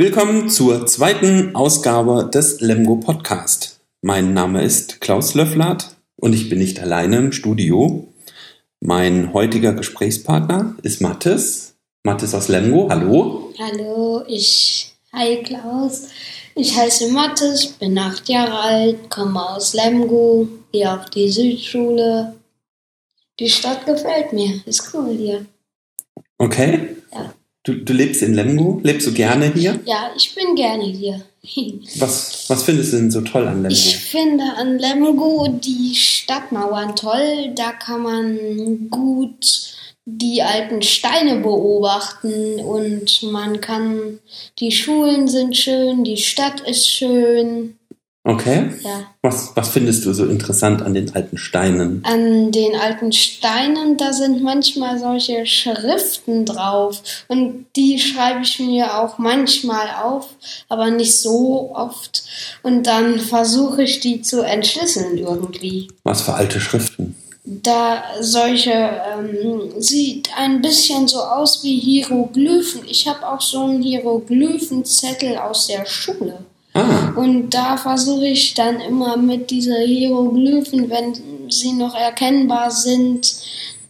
Willkommen zur zweiten Ausgabe des Lemgo Podcast. Mein Name ist Klaus Löfflert und ich bin nicht alleine im Studio. Mein heutiger Gesprächspartner ist Mathis. Mathis aus Lemgo, hallo. Hallo, ich. Hi Klaus. Ich heiße Mathis, bin acht Jahre alt, komme aus Lemgo, gehe auf die Südschule. Die Stadt gefällt mir, ist cool hier. Okay. Ja. Du, du lebst in Lemgo? Lebst du gerne hier? Ja, ich bin gerne hier. Was, was findest du denn so toll an Lemgo? Ich finde an Lemgo die Stadtmauern toll. Da kann man gut die alten Steine beobachten und man kann, die Schulen sind schön, die Stadt ist schön. Okay. Ja. Was, was findest du so interessant an den alten Steinen? An den alten Steinen, da sind manchmal solche Schriften drauf und die schreibe ich mir auch manchmal auf, aber nicht so oft und dann versuche ich die zu entschlüsseln irgendwie. Was für alte Schriften? da solche ähm, sieht ein bisschen so aus wie Hieroglyphen. Ich habe auch so einen Hieroglyphenzettel aus der Schule. Ah, Und da versuche ich dann immer mit diese Hieroglyphen, wenn sie noch erkennbar sind,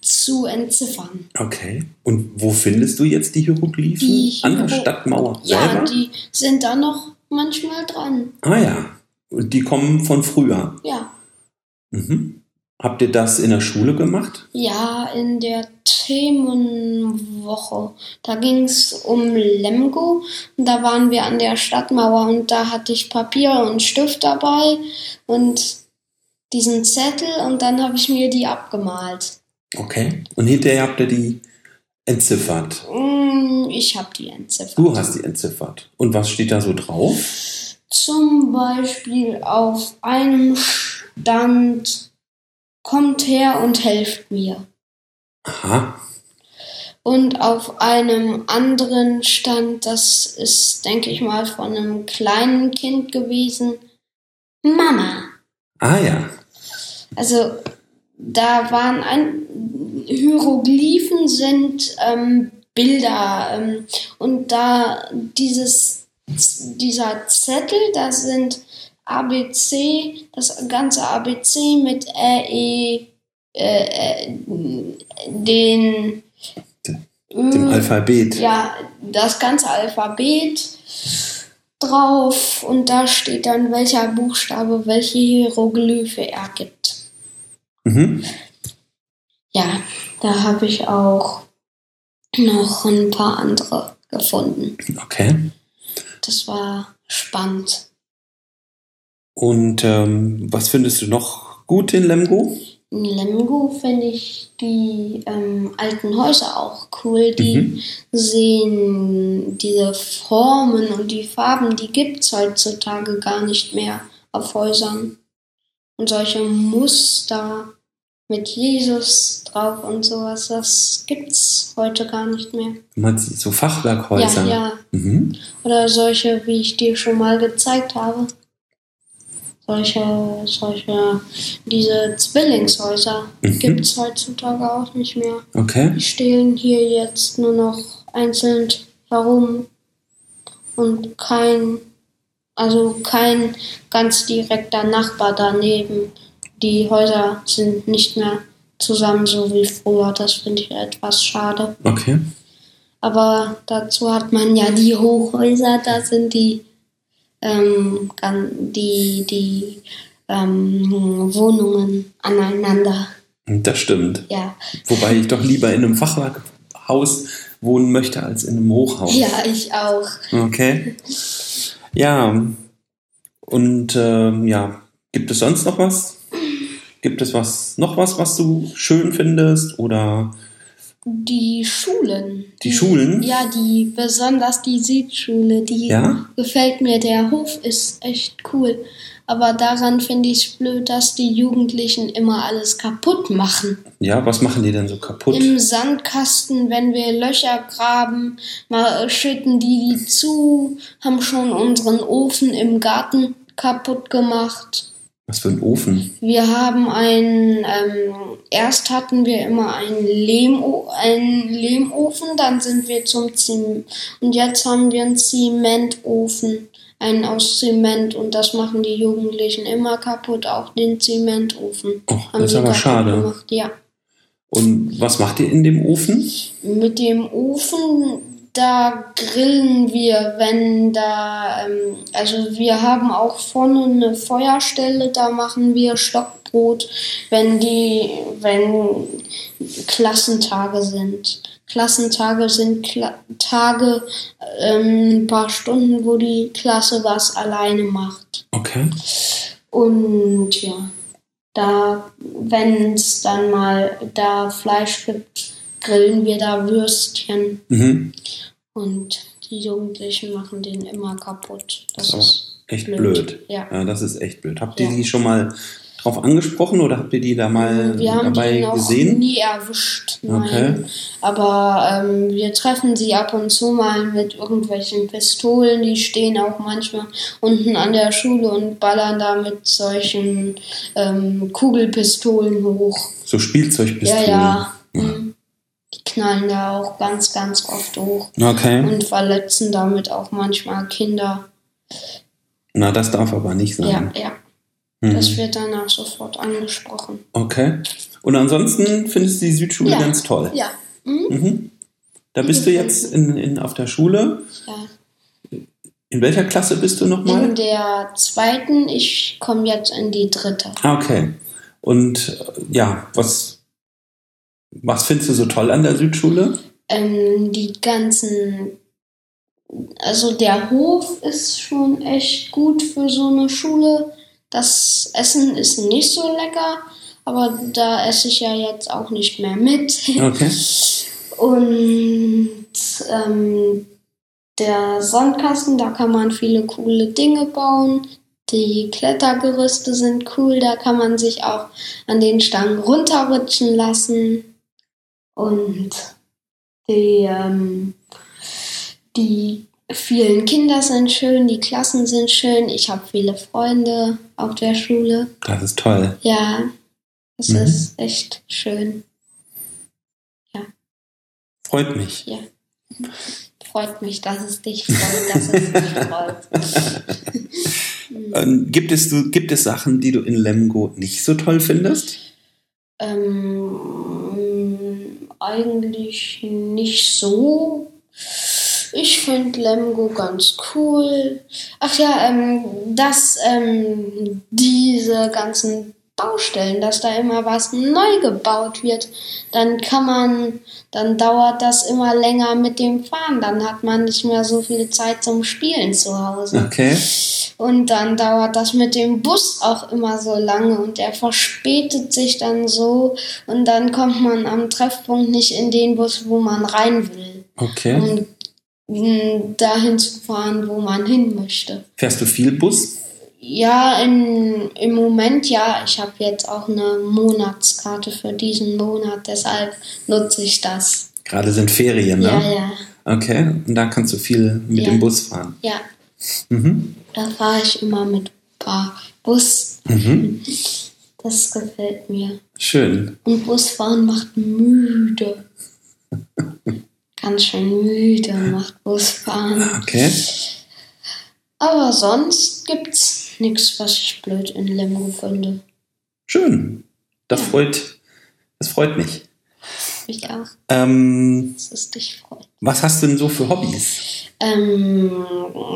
zu entziffern. okay. Und wo findest du jetzt die Hieroglyphen? Die An der Hiero- Stadtmauer Ja, selber? die sind da noch manchmal dran. ah ja. Und die kommen von früher. Ja. Mhm. Habt ihr das in der Schule gemacht? Ja, in der Themenwoche. Da ging es um Lemgo und da waren wir an der Stadtmauer und da hatte ich Papier und Stift dabei und diesen Zettel und dann habe ich mir die abgemalt. Okay. Und hinterher habt ihr die entziffert. Mm, Ich habe die entziffert. Du hast die entziffert. Und was steht da so drauf? Zum Beispiel auf einem Stand kommt her und helft mir. Aha. Und auf einem anderen Stand, das ist, denke ich mal, von einem kleinen Kind gewesen, Mama. Ah ja. Also da waren ein Hieroglyphen sind ähm, Bilder ähm, und da dieses dieser Zettel, da sind ABC, das ganze ABC mit Ä, E, äh, äh, den Dem Ö- Alphabet. ja, das ganze Alphabet drauf und da steht dann, welcher Buchstabe welche Hieroglyphe ergibt. Mhm. Ja, da habe ich auch noch ein paar andere gefunden. Okay. Das war spannend. Und ähm, was findest du noch gut in Lemgo? In Lemgo finde ich die ähm, alten Häuser auch cool. Die Mhm. sehen diese Formen und die Farben, die gibt es heutzutage gar nicht mehr auf Häusern. Und solche Muster mit Jesus drauf und sowas, das gibt's heute gar nicht mehr. So Fachwerkhäuser? Ja, ja. Mhm. Oder solche, wie ich dir schon mal gezeigt habe. Solche, solche, diese Zwillingshäuser Mhm. gibt's heutzutage auch nicht mehr. Okay. Die stehen hier jetzt nur noch einzeln herum und kein, also kein ganz direkter Nachbar daneben. Die Häuser sind nicht mehr zusammen so wie früher. Das finde ich etwas schade. Okay. Aber dazu hat man ja die Hochhäuser, da sind die, ähm, die, die ähm, Wohnungen aneinander. Das stimmt. Ja. Wobei ich doch lieber in einem Fachwerkhaus wohnen möchte als in einem Hochhaus. ja, ich auch. Okay. Ja. Und ähm, ja, gibt es sonst noch was? Gibt es was noch was, was du schön findest oder Die Schulen. die Schulen? Ja, die, besonders die Südschule, die Ja? gefällt mir. Der Hof ist echt cool. Aber daran finde ich es blöd, dass die Jugendlichen immer alles kaputt machen. Ja, was machen die denn so kaputt? Im Sandkasten, wenn wir Löcher graben, mal schütten die die zu, haben schon unseren Ofen im Garten kaputt gemacht. Was für ein Ofen? Wir haben einen, ähm, erst hatten wir immer einen, Lehmo einen Lehmofen, dann sind wir zum Zement, und jetzt haben wir einen Zementofen, einen aus Zement, und das machen die Jugendlichen immer kaputt, auch den Zementofen. Oh, haben das ist aber schade. Gemacht. Ja. Und was macht ihr in dem Ofen? Mit dem Ofen, da grillen wir, wenn da, ähm, also wir haben auch vorne eine Feuerstelle, da machen wir Stockbrot, wenn die, wenn Klassentage sind. Klassentage sind Kla Tage, ähm, ein paar Stunden, wo die Klasse was alleine macht. Okay. Und ja, da, wenn es dann mal da Fleisch gibt, grillen wir da Würstchen. Mhm. Und die Jugendlichen machen den immer kaputt. Das So, ist Echt blöd. Ja. Ja, das ist echt blöd. Habt ihr Ja. die schon mal drauf angesprochen oder habt ihr die da mal Wir haben dabei die noch gesehen? nie erwischt. Nein. Okay. Aber ähm, wir treffen sie ab und zu mal mit irgendwelchen Pistolen. Die stehen auch manchmal unten an der Schule und ballern da mit solchen ähm, Kugelpistolen hoch. So Spielzeugpistolen. Ja, ja. Mhm. Die knallen da auch ganz, ganz oft hoch Okay. und verletzen damit auch manchmal Kinder. Na, das darf aber nicht sein. Ja, ja. Mhm. Das wird danach sofort angesprochen. Okay. Und ansonsten findest du die Südschule Ja. ganz toll. Ja. Mhm. Mhm. Da bist du jetzt in, in, auf der Schule. ja. In welcher Klasse bist du In nochmal? der zweiten, ich komme jetzt in die dritte. Ah, okay. Und äh, ja, was, was findest du so toll an der Südschule? Ähm, die ganzen, also der Hof ist schon echt gut für so eine Schule. Das Essen ist nicht so lecker, aber da esse ich ja jetzt auch nicht mehr mit. Okay. Und ähm, der Sandkasten, da kann man viele coole Dinge bauen. Die Klettergerüste sind cool, da kann man sich auch an den Stangen runterrutschen lassen. Und die, ähm, die vielen Kinder sind schön, die Klassen sind schön. Ich habe viele Freunde auf der Schule. Das ist toll. Ja, es Mhm. ist echt schön. Freut mich. Ja. Freut mich, dass es dich freut, dass es mich freut. Ähm, gibt, es, gibt es Sachen, die du in Lemgo nicht so toll findest? ähm, eigentlich nicht so. Ich finde Lemgo ganz cool. Ach ja, ähm, dass ähm, diese ganzen Baustellen, dass da immer was neu gebaut wird, dann kann man, dann dauert das immer länger mit dem Fahren. Dann hat man nicht mehr so viel Zeit zum Spielen zu Hause. Okay. Und dann dauert das mit dem Bus auch immer so lange und der verspätet sich dann so und dann kommt man am Treffpunkt nicht in den Bus, wo man rein will, Okay. um dahin zu fahren, wo man hin möchte. Fährst du viel Bus? Ja, in, im Moment ja. Ich habe jetzt auch eine Monatskarte für diesen Monat, deshalb nutze ich das. Gerade sind Ferien, ne? Ja, ja, Okay. Und da kannst du viel mit Ja. dem Bus fahren. ja. Mhm. Da fahre ich immer mit paar Bus. Mhm. Das gefällt mir. Schön. Und Busfahren macht müde. Ganz schön müde macht Busfahren. Okay. Aber sonst gibt's nichts, was ich blöd in Lemgo finde. Schön. Das Ja. freut, das freut mich. Ich auch, Ähm, dass es dich freut. was hast du denn so für Hobbys? Ähm,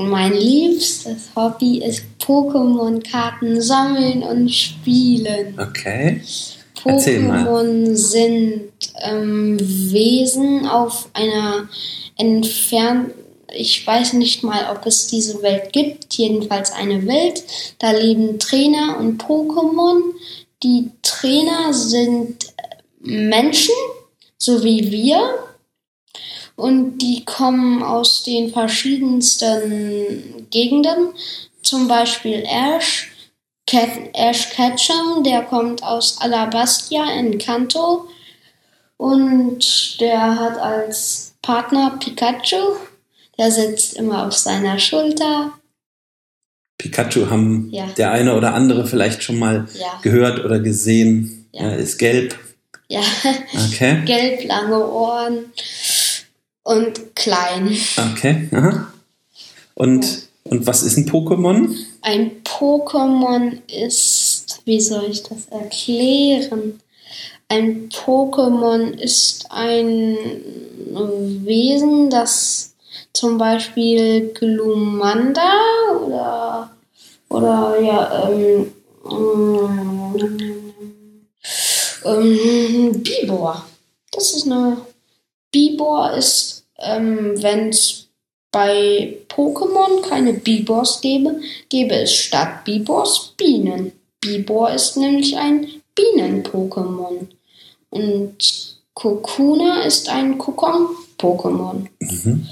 mein liebstes Hobby ist Pokémon-Karten sammeln und spielen. Okay. Pokémon sind ähm, Wesen auf einer entfernt. Ich weiß nicht mal, ob es diese Welt gibt. Jedenfalls eine Welt. Da leben Trainer und Pokémon. Die Trainer sind Menschen, so wie wir. Und die kommen aus den verschiedensten Gegenden. Zum Beispiel Ash, Cat, Ash Ketchum, der kommt aus Alabastia in Kanto. Und der hat als Partner Pikachu. Der sitzt immer auf seiner Schulter. Pikachu haben Ja. der eine oder andere vielleicht schon mal Ja. gehört oder gesehen. Ja. Er ist gelb. Ja, Okay. gelb, lange Ohren und klein. Okay. Aha. Und, und was ist ein Pokémon? Ein Pokémon ist, wie soll ich das erklären? Ein Pokémon ist ein Wesen, das zum Beispiel Glumanda oder, oder ja, ähm, ähm, ähm, Bibor. Das ist eine. Bibor ist, ähm, wenn es bei Pokémon keine Bibors gäbe, gäbe es statt Bibors Bienen. Bibor ist nämlich ein Bienen-Pokémon. Und Kokuna ist ein Kokon-Pokémon. Mhm.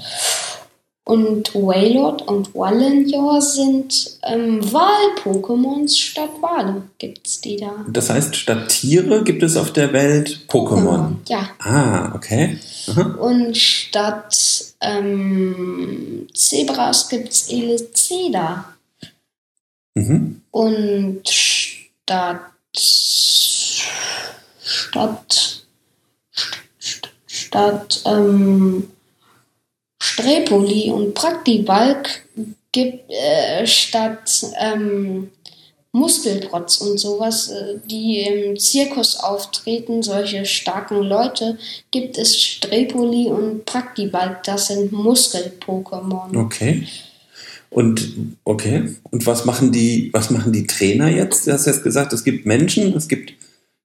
Und Wailord und Wallenjor sind ähm, Wal-Pokémons statt Wale. Gibt's die da? Das heißt, statt Tiere gibt es auf der Welt Pokémon. Ja. Ah, okay. Aha. Und statt ähm, Zebras gibt's Eliceda. Mhm. Und statt statt statt ähm, Strepoli und Praktibalk gibt äh, statt ähm, Muskelprotz und sowas, äh, die im Zirkus auftreten, solche starken Leute, gibt es Strepoli und Praktibalk, das sind Muskel-Pokémon. Okay. Und okay. Und was machen die, was machen die Trainer jetzt? Du hast jetzt gesagt, es gibt Menschen, es gibt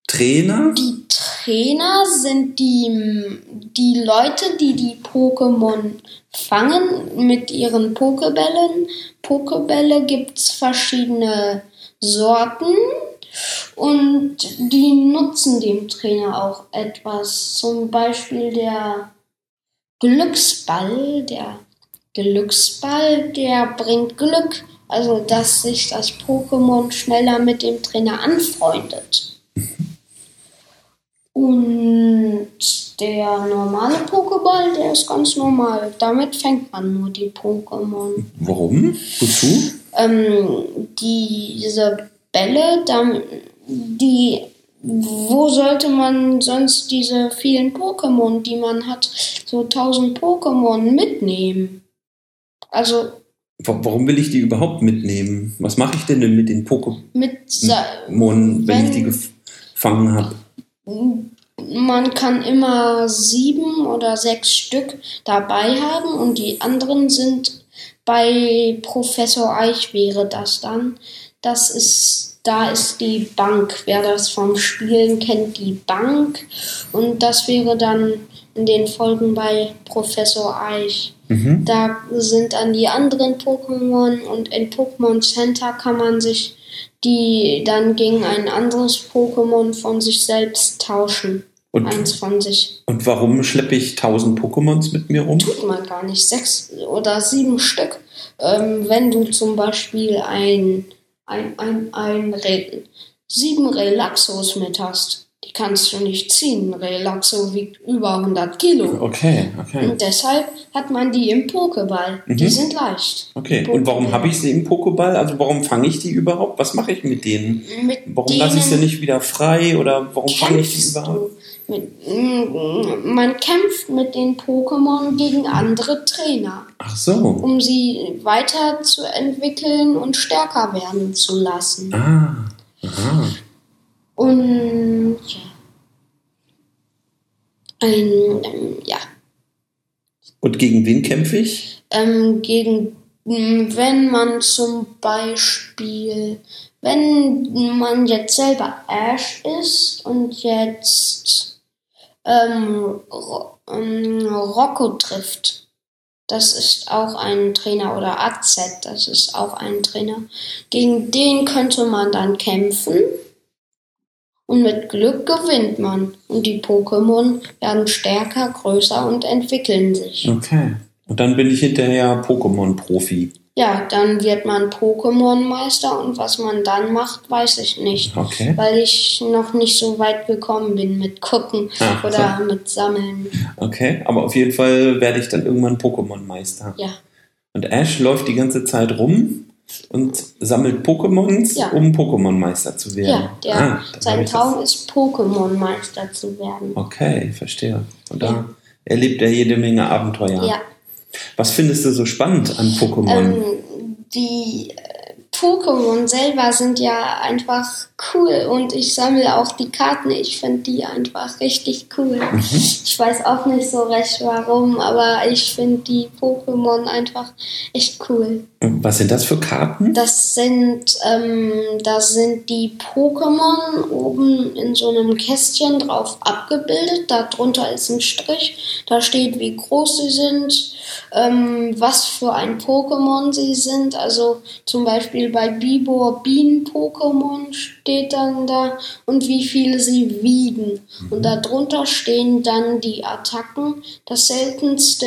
Trainer. Die Trainer sind die, die Leute, die die Pokémon fangen mit ihren Pokebällen. Pokebälle gibt's verschiedene Sorten und die nutzen dem Trainer auch etwas. Zum Beispiel der Glücksball, der Glücksball, der bringt Glück. Also, dass sich das Pokémon schneller mit dem Trainer anfreundet. Und der normale Pokéball, der ist ganz normal. Damit fängt man nur die Pokémon. Warum? Wozu? Ähm, diese Bälle, die, wo sollte man sonst diese vielen Pokémon, die man hat, so 1000 Pokémon mitnehmen? Also Wa- Warum will ich die überhaupt mitnehmen? Was mache ich denn, denn mit den Pokémon, Sa wenn, ich die gefangen habe? Man kann immer sieben oder sechs Stück dabei haben und die anderen sind bei Professor Eich wäre das dann. Das ist, da ist die Bank. Wer das vom Spielen kennt, die Bank. Und das wäre dann in den Folgen bei Professor Eich. Mhm. Da sind dann die anderen Pokémon und in Pokémon Center kann man sich die dann gegen ein anderes Pokémon von sich selbst tauschen. Und, Eins von sich. und warum schleppe ich 1000 Pokémons mit mir rum? Tut man gar nicht. Sechs oder sieben Stück. Ähm, wenn du zum Beispiel ein, ein, ein, ein Re sieben Relaxos mit hast, die kannst du nicht ziehen. Relaxo wiegt über 100 Kilo. Okay, okay. Und deshalb hat man die im Pokéball. Die Mhm. sind leicht. Okay, und warum habe ich sie im Pokéball? Also warum fange ich die überhaupt? Was mache ich mit denen? Mit Warum lasse ich sie nicht wieder frei oder warum fange ich die überhaupt? Mit, mm, man kämpft mit den Pokémon gegen andere Trainer, Ach so. um sie weiterzuentwickeln und stärker werden zu lassen. Ah, aha. Und ja. Ein, ähm, ja. Und gegen wen kämpfe ich? Ähm, gegen, m, wenn man zum Beispiel, wenn man jetzt selber Ash ist und jetzt ähm, Ro ähm, Rocco trifft, das ist auch ein Trainer oder AZ, das ist auch ein Trainer. Gegen den könnte man dann kämpfen und mit Glück gewinnt man. Und die Pokémon werden stärker, größer und entwickeln sich. Okay. Und dann bin ich hinterher Pokémon-Profi. Ja, dann wird man Pokémon-Meister und was man dann macht, weiß ich nicht. Okay. Weil ich noch nicht so weit gekommen bin mit Gucken Ach, oder mit Sammeln. Okay, aber auf jeden Fall werde ich dann irgendwann Pokémon-Meister. Ja. Und Ash läuft die ganze Zeit rum und sammelt Pokémons, Ja. um Pokémon-Meister zu werden. Ja, der, Ah, sein Traum ist, Pokémon-Meister zu werden. Okay, verstehe. Und Ja. da erlebt er jede Menge Abenteuer. Ja. Was findest du so spannend an Pokémon? Ähm, die äh, Pokémon selber sind ja einfach cool und ich sammle auch die Karten. Ich finde die einfach richtig cool. Ich weiß auch nicht so recht warum, aber ich finde die Pokémon einfach echt cool. Was sind das für Karten? Das sind, ähm, das sind die Pokémon oben in so einem Kästchen drauf abgebildet. Darunter ist ein Strich. Da steht, wie groß sie sind, ähm, was für ein Pokémon sie sind. Also zum Beispiel bei Bibor Bienen-Pokémon steht dann da und wie viele sie wiegen. Und darunter stehen dann die Attacken. Das seltenste,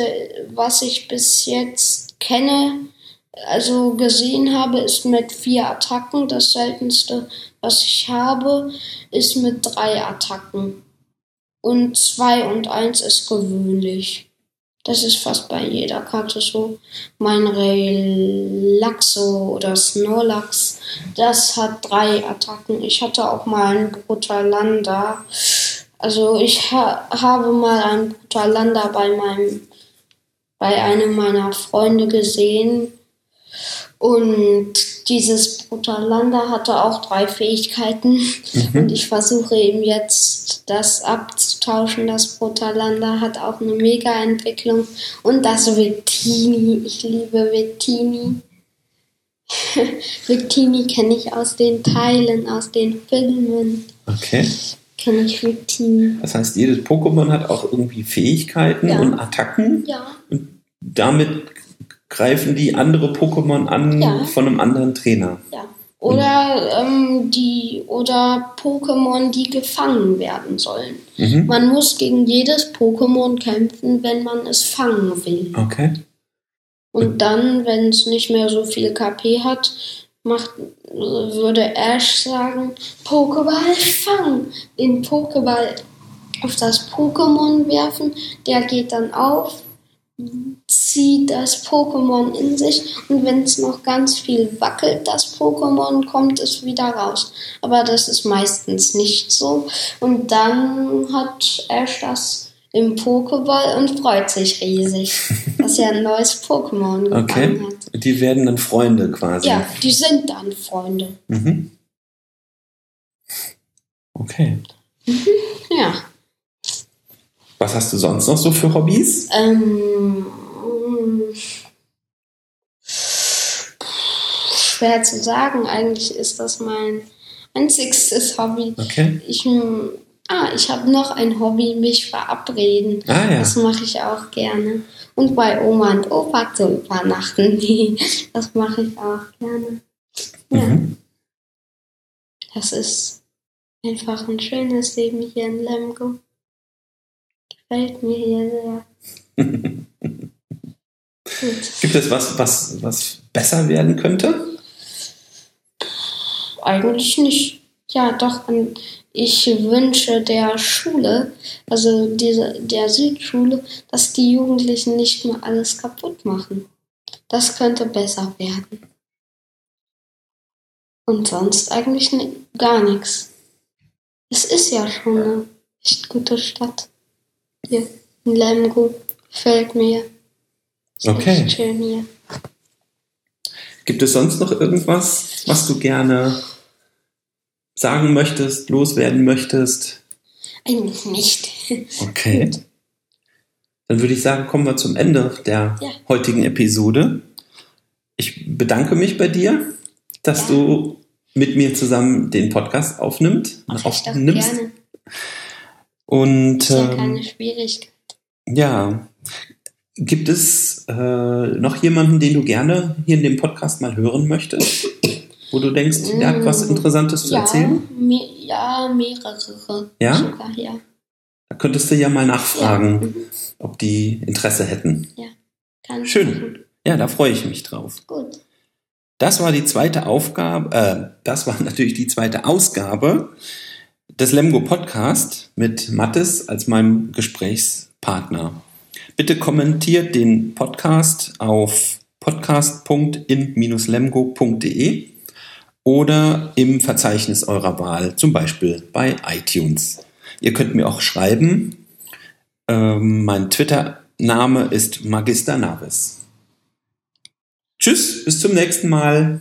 was ich bis jetzt kenne, also gesehen habe, ist mit vier Attacken. Das seltenste, was ich habe, ist mit drei Attacken. Und zwei und eins ist gewöhnlich. Das ist fast bei jeder Karte so. Mein Relaxo oder Snorlax, das hat drei Attacken. Ich hatte auch mal einen Brutalanda. Also ich ha habe mal einen Brutalanda bei meinem bei einem meiner Freunde gesehen. Und dieses Brutalanda hatte auch drei Fähigkeiten. Und ich versuche ihm jetzt das abzutauschen. Das Brutalanda hat auch eine Mega-Entwicklung. Und das Victini. Ich liebe Victini. Victini kenne ich aus den Teilen, aus den Filmen. Okay. Kenne ich Victini. Das heißt, jedes Pokémon hat auch irgendwie Fähigkeiten Ja. und Attacken. Ja, Und damit greifen die andere Pokémon an Ja. von einem anderen Trainer. ja. Oder ähm, die oder Pokémon, die gefangen werden sollen. Mhm. Man muss gegen jedes Pokémon kämpfen, wenn man es fangen will. Okay. Und dann, wenn es nicht mehr so viel KP hat, macht, würde Ash sagen, Pokéball fangen. Den Pokéball auf das Pokémon werfen, der geht dann auf, zieht das Pokémon in sich und wenn es noch ganz viel wackelt, das Pokémon, kommt es wieder raus. Aber das ist meistens nicht so. Und dann hat Ash das im Pokéball und freut sich riesig, dass er ein neues Pokémon Okay. gefangen hat. Die werden dann Freunde quasi. Ja, die sind dann Freunde. Mhm. Okay. Ja. Was hast du sonst noch so für Hobbys? Ähm, schwer zu sagen. Eigentlich ist das mein einzigstes Hobby. Okay. Ich, ah, ich habe noch ein Hobby, mich verabreden. Ah ja. Das mache ich auch gerne. Und bei Oma und Opa zu übernachten. Das mache ich auch gerne. Ja, Mhm. das ist einfach ein schönes Leben hier in Lemgo. Gefällt mir hier sehr. Gibt es was, was, was besser werden könnte? Eigentlich nicht. Ja, doch. Ich wünsche der Schule, also diese, der Südschule, dass die Jugendlichen nicht mehr alles kaputt machen. Das könnte besser werden. Und sonst eigentlich gar nichts. Es ist ja schon eine echt gute Stadt. Hier in Lemgo. Gefällt mir. Ist Okay. schön hier. Gibt es sonst noch irgendwas, was du gerne sagen möchtest, loswerden möchtest? Eigentlich nicht. Okay. Dann würde ich sagen, kommen wir zum Ende der Ja. heutigen Episode. Ich bedanke mich bei dir, dass Ja. du mit mir zusammen den Podcast aufnimmst. Doch aufnimmst. gerne. Und Ist ja ähm, keine Schwierigkeit. ja, gibt es äh, noch jemanden, den du gerne hier in dem Podcast mal hören möchtest? Wo du denkst, der hat was Mm, Interessantes zu ja, erzählen? Me ja, mehrere. Ja? Sogar, ja. Da könntest du ja mal nachfragen, Ja, mhm. ob die Interesse hätten. Kann ich Schön. machen. Ja, da freue ich mich drauf. Gut. Das war die zweite Aufgabe, äh, das war natürlich die zweite Ausgabe des Lemgo Podcast mit Mattes als meinem Gesprächspartner. Bitte kommentiert den Podcast auf podcast.in-lemgo.de oder im Verzeichnis eurer Wahl, zum Beispiel bei iTunes. Ihr könnt mir auch schreiben. Ähm, mein Twitter-Name ist Magister Navis. Tschüss, bis zum nächsten Mal.